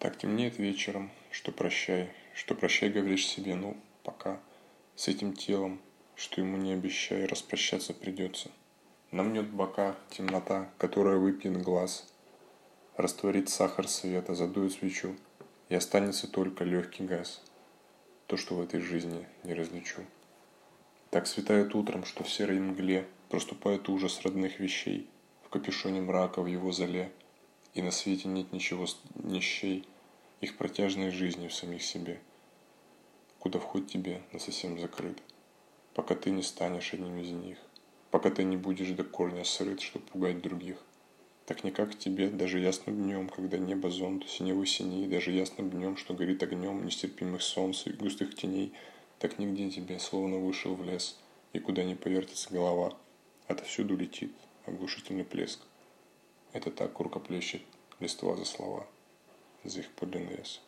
Так темнеет вечером, что прощай, что прощай говоришь себе, ну, пока, с этим телом, что ему не обещай, распрощаться придется. Намнет бока темнота, которая выпьет глаз, растворит сахар света, задует свечу, и останется только легкий газ, то, что в этой жизни не различу. Так светает утром, что в серой мгле проступает ужас родных вещей, в капюшоне мрака в его зале, и на свете нет ничего нищей, их протяжной жизни в самих себе, куда вход тебе на совсем закрыт, пока ты не станешь одним из них, пока ты не будешь до корня срыт, чтобы пугать других. Так никак тебе, даже ясным днем, когда небо зонт синевой синей, даже ясным днем, что горит огнем нестерпимых солнца и густых теней, так нигде тебе, словно вышел в лес, и куда не повертится голова, отовсюду летит оглушительный плеск. Это так рукоплещет листва за слова за их подлинный вес.